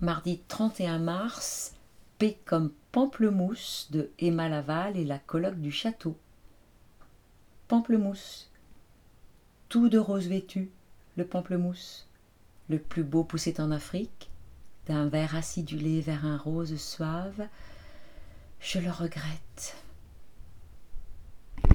Mardi 31 mars, P comme Pamplemousse de Emma Laval et la colloque du château. Pamplemousse. Tout de rose vêtu, le pamplemousse. Le plus beau poussait en Afrique, d'un vert acidulé vers un rose suave. Je le regrette.